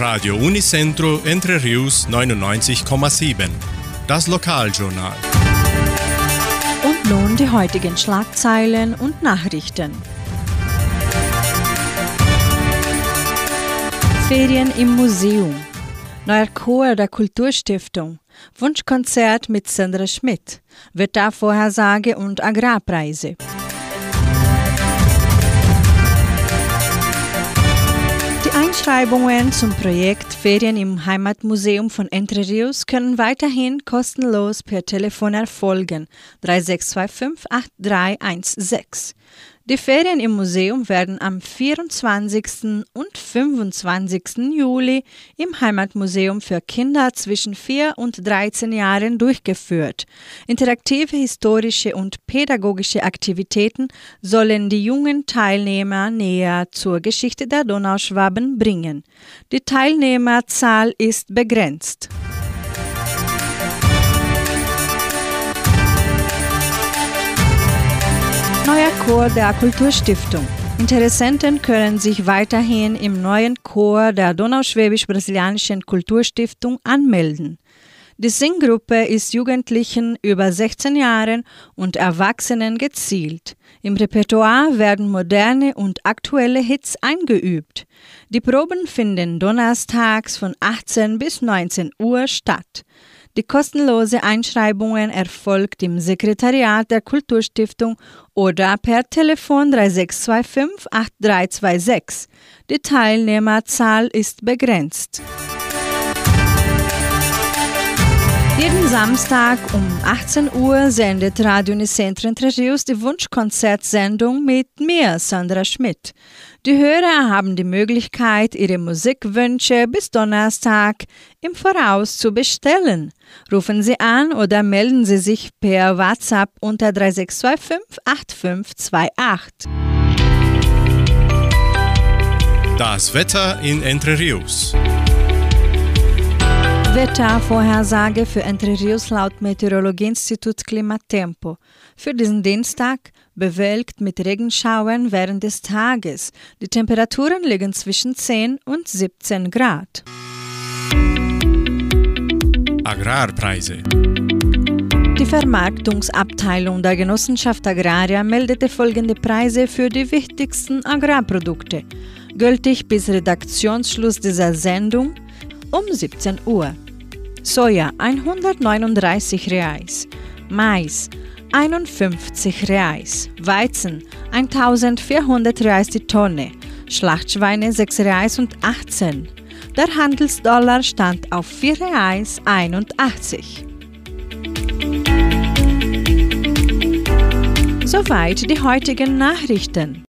Radio Unicentro Entre Rius 99,7. Das Lokaljournal. Und nun die heutigen Schlagzeilen und Nachrichten. Ferien im Museum. Neuer Chor der Kulturstiftung. Wunschkonzert mit Sandra Schmidt. Wettervorhersage und Agrarpreise. Die Einschreibungen zum Projekt Ferien im Heimatmuseum von Entre Rios können weiterhin kostenlos per Telefon erfolgen 3625 8316. Die Ferien im Museum werden am 24. und 25. Juli im Heimatmuseum für Kinder zwischen 4 und 13 Jahren durchgeführt. Interaktive historische und pädagogische Aktivitäten sollen die jungen Teilnehmer näher zur Geschichte der Donauschwaben bringen. Die Teilnehmerzahl ist begrenzt. Chor der Kulturstiftung. Interessenten können sich weiterhin im neuen Chor der Donauschwäbisch-Brasilianischen Kulturstiftung anmelden. Die Singgruppe ist Jugendlichen über 16 Jahren und Erwachsenen gezielt. Im Repertoire werden moderne und aktuelle Hits eingeübt. Die Proben finden donnerstags von 18 bis 19 Uhr statt. Die kostenlose Einschreibungen erfolgt im Sekretariat der Kulturstiftung oder per Telefon 3625 8326. Die Teilnehmerzahl ist begrenzt. Samstag um 18 Uhr sendet Radio Unicentro Entre Rios die Wunschkonzertsendung mit mir, Sandra Schmidt. Die Hörer haben die Möglichkeit, ihre Musikwünsche bis Donnerstag im Voraus zu bestellen. Rufen Sie an oder melden Sie sich per WhatsApp unter 3625 8528. Das Wetter in Entre Rios. Wettervorhersage für Entre Rios laut Meteorologieinstitut Klimatempo. Für diesen Dienstag bewölkt mit Regenschauern während des Tages. Die Temperaturen liegen zwischen 10 und 17 Grad. Agrarpreise. Die Vermarktungsabteilung der Genossenschaft Agraria meldete folgende Preise für die wichtigsten Agrarprodukte, gültig bis Redaktionsschluss dieser Sendung um 17 Uhr. Soja 139 Reais, Mais 51 Reais, Weizen 1400 Reais die Tonne, Schlachtschweine 6 Reais und 18. Der Handelsdollar stand auf 4 Reais 81. Soweit die heutigen Nachrichten.